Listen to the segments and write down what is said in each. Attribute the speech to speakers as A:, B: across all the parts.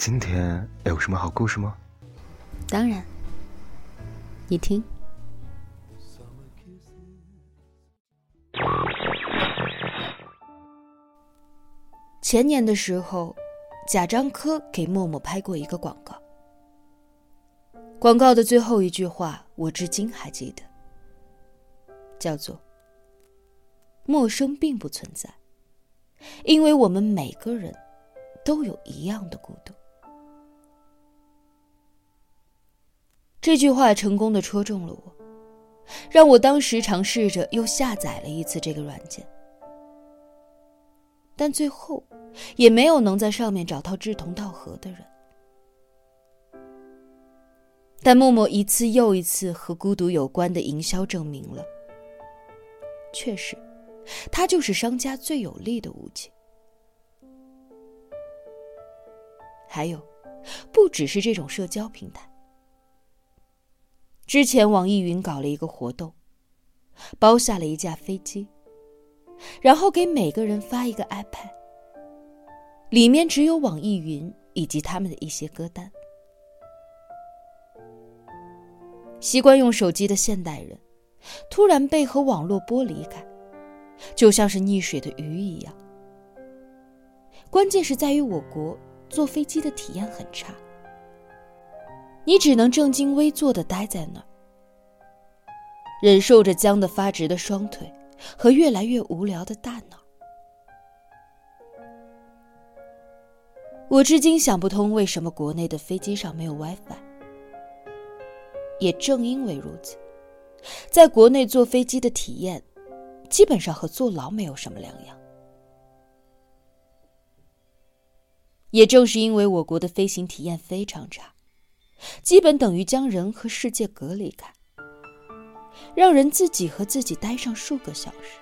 A: 今天有什么好故事吗？
B: 当然，你听。前年的时候，贾樟柯给默默拍过一个广告。广告的最后一句话，我至今还记得，叫做“陌生并不存在，因为我们每个人都有一样的孤独。”这句话成功的戳中了我，让我当时尝试着又下载了一次这个软件，但最后也没有能在上面找到志同道合的人。但默默一次又一次和孤独有关的营销证明了，确实，它就是商家最有力的武器。还有，不只是这种社交平台。之前网易云搞了一个活动，包下了一架飞机，然后给每个人发一个 iPad，里面只有网易云以及他们的一些歌单。习惯用手机的现代人，突然被和网络剥离开，就像是溺水的鱼一样。关键是在于我国坐飞机的体验很差，你只能正襟危坐的待在那儿，忍受着僵得发直的双腿和越来越无聊的大脑。我至今想不通为什么国内的飞机上没有 WiFi。也正因为如此，在国内坐飞机的体验，基本上和坐牢没有什么两样。也正是因为我国的飞行体验非常差，基本等于将人和世界隔离开，让人自己和自己待上数个小时，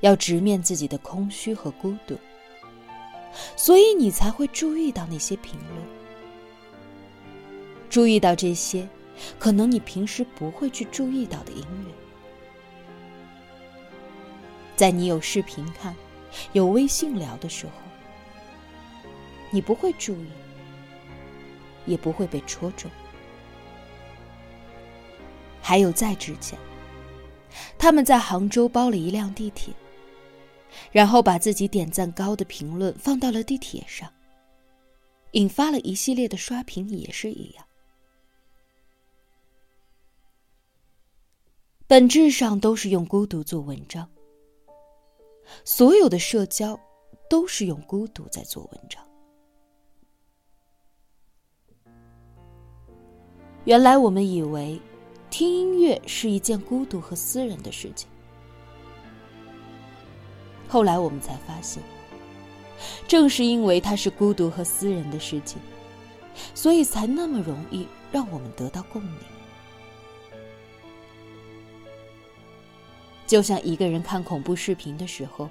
B: 要直面自己的空虚和孤独，所以你才会注意到那些评论。注意到这些，可能你平时不会去注意到的音乐，在你有视频看、有微信聊的时候，你不会注意，也不会被戳中。还有在之前，他们在杭州包了一辆地铁，然后把自己点赞高的评论放到了地铁上，引发了一系列的刷屏，也是一样。本质上都是用孤独做文章，所有的社交都是用孤独在做文章。原来我们以为听音乐是一件孤独和私人的事情，后来我们才发现，正是因为它是孤独和私人的事情，所以才那么容易让我们得到共鸣。就像一个人看恐怖视频的时候，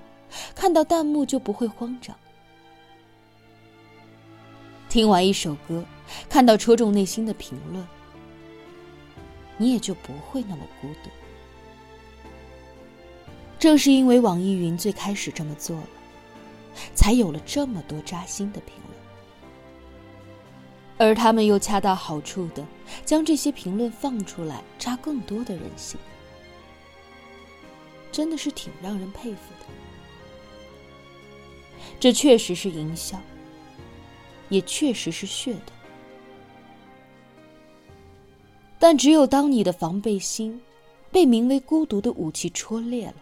B: 看到弹幕就不会慌张；听完一首歌，看到戳中内心的评论，你也就不会那么孤独。正是因为网易云最开始这么做了，才有了这么多扎心的评论，而他们又恰到好处的将这些评论放出来，扎更多的人心。真的是挺让人佩服的，这确实是营销，也确实是噱头。但只有当你的防备心被名为孤独的武器戳裂了、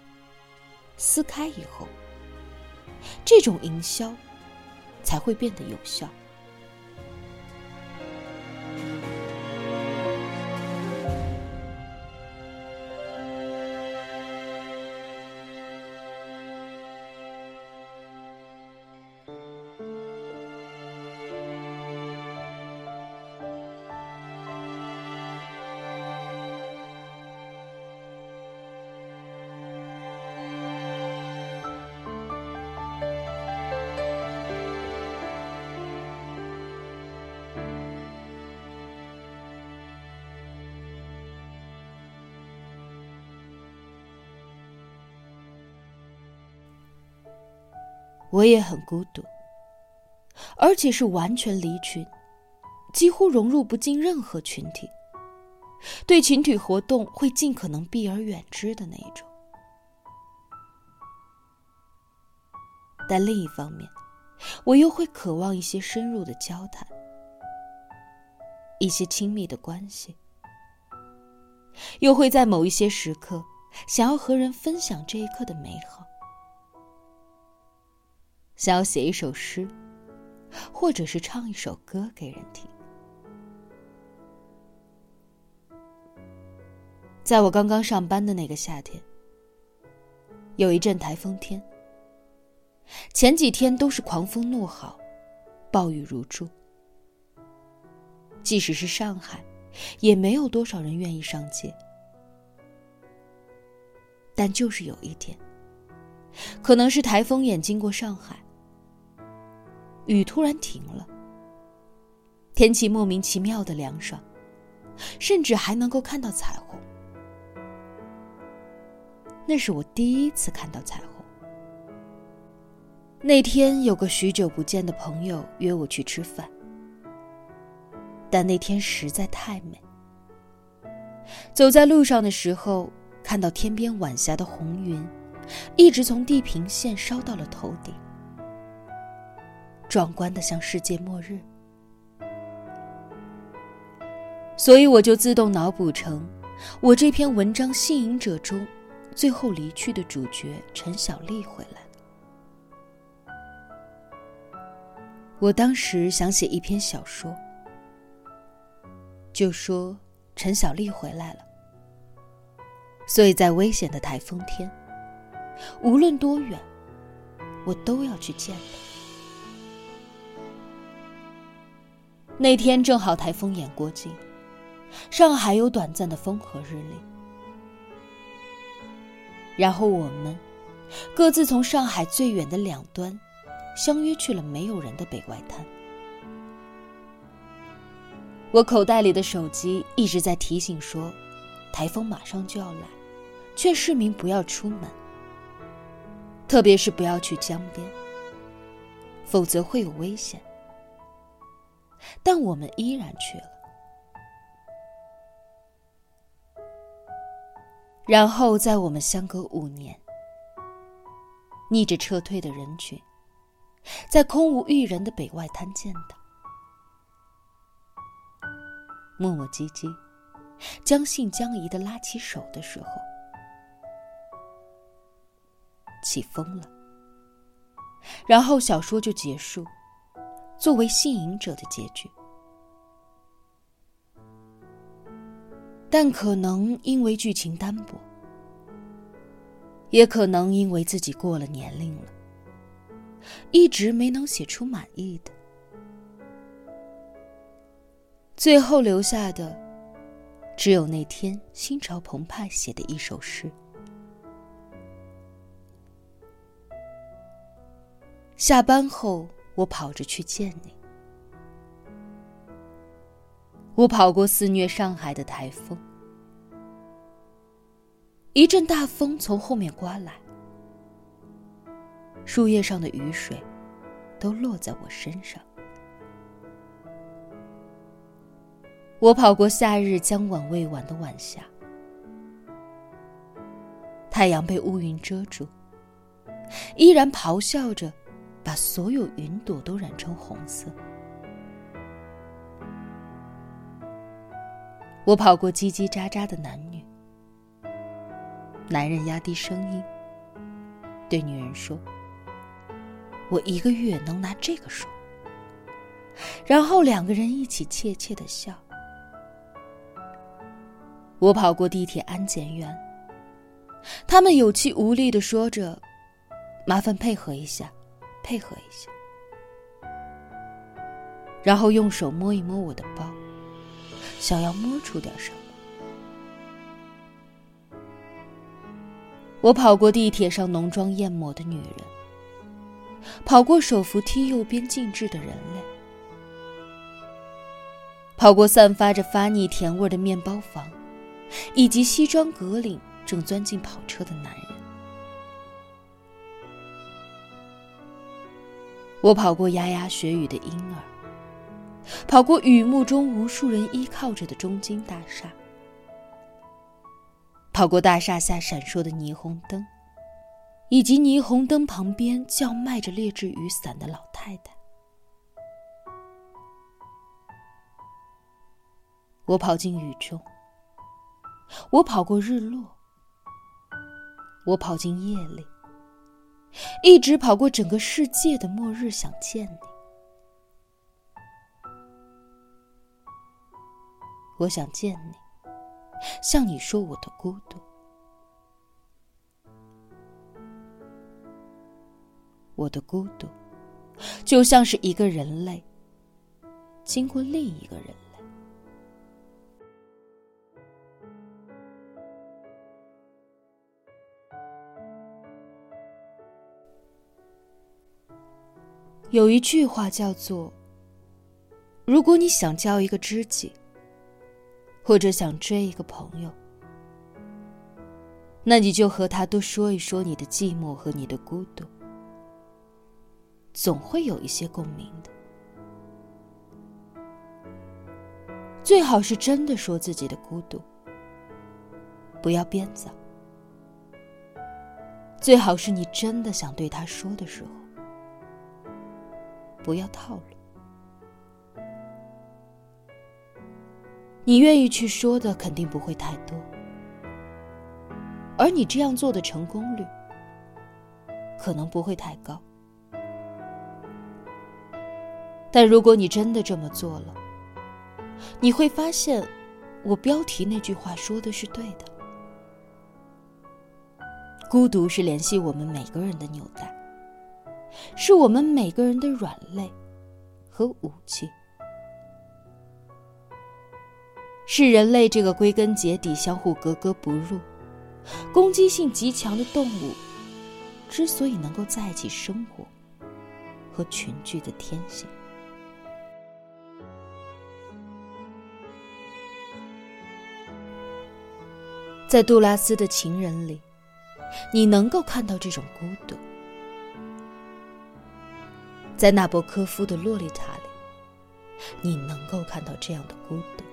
B: 撕开以后，这种营销才会变得有效。我也很孤独，而且是完全离群，几乎融入不进任何群体，对群体活动会尽可能避而远之的那一种。但另一方面，我又会渴望一些深入的交谈，一些亲密的关系，又会在某一些时刻想要和人分享这一刻的美好，想要写一首诗，或者是唱一首歌给人听。在我刚刚上班的那个夏天，有一阵台风天。前几天都是狂风怒号，暴雨如注。即使是上海，也没有多少人愿意上街。但就是有一天，可能是台风眼经过上海，雨突然停了，天气莫名其妙的凉爽，甚至还能够看到彩虹。那是我第一次看到彩虹。那天有个许久不见的朋友约我去吃饭，但那天实在太美。走在路上的时候，看到天边晚霞的红云，一直从地平线烧到了头顶，壮观的像世界末日。所以我就自动脑补成，我这篇文章《信引者》中，最后离去的主角陈小丽回来。我当时想写一篇小说，就说陈小丽回来了，所以在危险的台风天，无论多远，我都要去见她。那天正好台风眼过境，上海有短暂的风和日丽，然后我们各自从上海最远的两端。相约去了没有人的北外滩。我口袋里的手机一直在提醒说，台风马上就要来，劝市民不要出门，特别是不要去江边，否则会有危险。但我们依然去了。然后在我们相隔五年，逆着撤退的人群。在空无一人的北外滩见到，磨磨唧唧、将信将疑的拉起手的时候，起风了。然后小说就结束，作为信引者的结局。但可能因为剧情单薄，也可能因为自己过了年龄了。一直没能写出满意的，最后留下的，只有那天心潮澎湃写的一首诗。下班后，我跑着去见你。我跑过肆虐上海的台风，一阵大风从后面刮来。树叶上的雨水，都落在我身上。我跑过夏日将晚未晚的晚霞，太阳被乌云遮住，依然咆哮着，把所有云朵都染成红色。我跑过叽叽喳喳的男女，男人压低声音，对女人说。我一个月能拿这个数，然后两个人一起怯怯的笑。我跑过地铁安检员，他们有气无力的说着：“麻烦配合一下，配合一下。”然后用手摸一摸我的包，想要摸出点什么。我跑过地铁上浓妆艳抹的女人。跑过手扶梯右边静置的人类，跑过散发着发腻甜味的面包房，以及西装革领正钻进跑车的男人。我跑过牙牙学语的婴儿，跑过雨幕中无数人依靠着的中金大厦，跑过大厦下闪烁的霓虹灯，以及霓虹灯旁边叫卖着劣质雨伞的老太太。我跑进雨中，我跑过日落，我跑进夜里。一直跑过整个世界的末日，想见你。我想见你，向你说我的孤独。我的孤独，就像是一个人类经过另一个人。有一句话叫做：“如果你想交一个知己，或者想追一个朋友，那你就和他多说一说你的寂寞和你的孤独，总会有一些共鸣的。最好是真的说自己的孤独，不要编造。最好是你真的想对他说的时候。”不要套路，你愿意去说的肯定不会太多，而你这样做的成功率可能不会太高。但如果你真的这么做了，你会发现，我标题那句话说的是对的：孤独是联系我们每个人的纽带。是我们每个人的软肋和武器，是人类这个归根结底相互格格不入、攻击性极强的动物之所以能够在一起生活和群聚的天性。在杜拉斯的情人里，你能够看到这种孤独。在纳博科夫的《洛丽塔》里，你能够看到这样的孤独。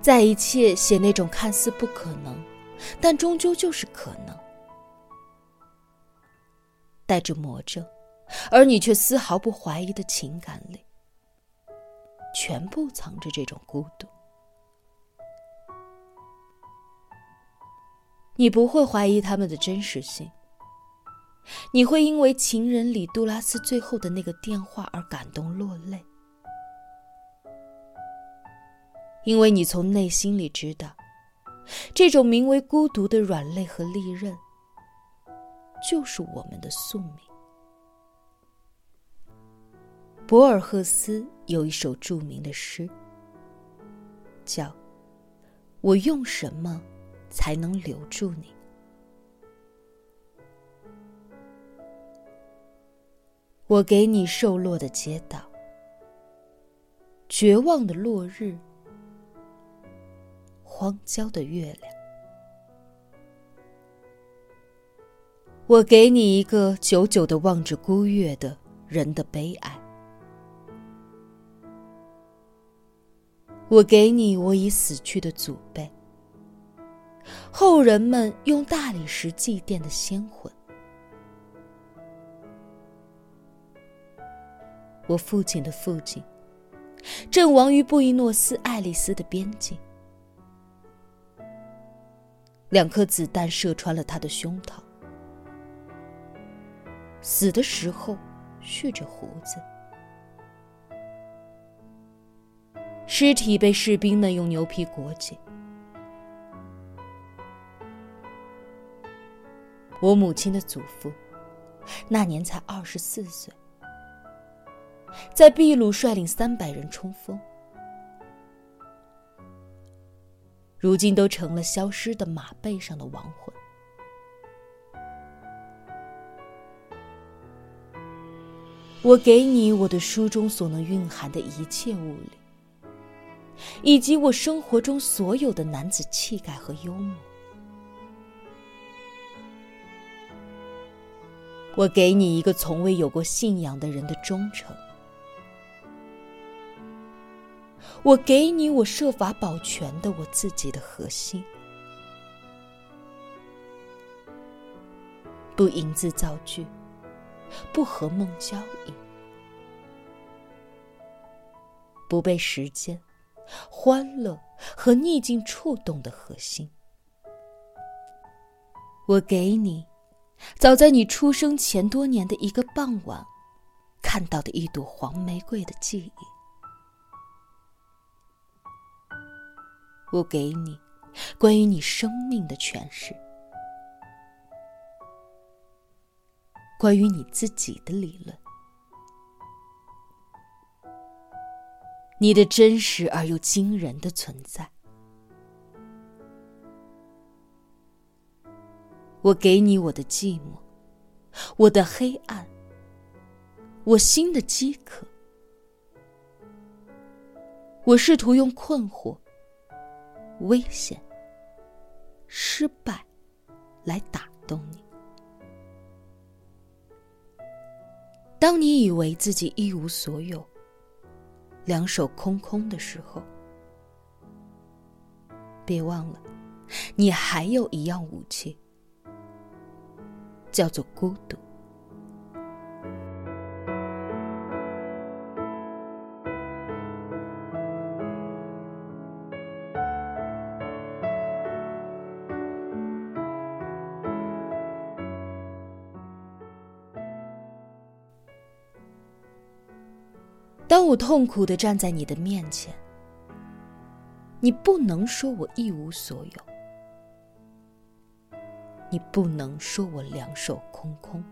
B: 在一切写那种看似不可能，但终究就是可能，带着魔怔，而你却丝毫不怀疑的情感里，全部藏着这种孤独。你不会怀疑他们的真实性。你会因为情人里杜拉斯最后的那个电话而感动落泪，因为你从内心里知道，这种名为孤独的软肋和利刃，就是我们的宿命。博尔赫斯有一首著名的诗，叫《我用什么才能留住你》。我给你瘦落的街道，绝望的落日，荒郊的月亮。我给你一个久久的望着孤月的人的悲哀。我给你我已死去的祖辈，后人们用大理石祭奠的先魂。我父亲的父亲，阵亡于布宜诺斯艾利斯的边境，两颗子弹射穿了他的胸膛，死的时候蓄着胡子，尸体被士兵们用牛皮裹紧。我母亲的祖父，那年才二十四岁。在秘鲁率领三百人冲锋，如今都成了消失的马背上的亡魂。我给你我的书中所能蕴含的一切物理，以及我生活中所有的男子气概和幽默。我给你一个从未有过信仰的人的忠诚。我给你我设法保全的我自己的核心。不吟字造句，不和梦交易，不被时间、欢乐和逆境触动的核心。我给你，早在你出生前多年的一个傍晚，看到的一朵黄玫瑰的记忆。我给你，关于你生命的诠释，关于你自己的理论，你的真实而又惊人的存在。我给你我的寂寞，我的黑暗，我心的饥渴。我试图用困惑、危险、失败来打动你。当你以为自己一无所有、两手空空的时候，别忘了，你还有一样武器。叫做孤独。我痛苦的站在你的面前，你不能说我一无所有。你不能说我两手空空。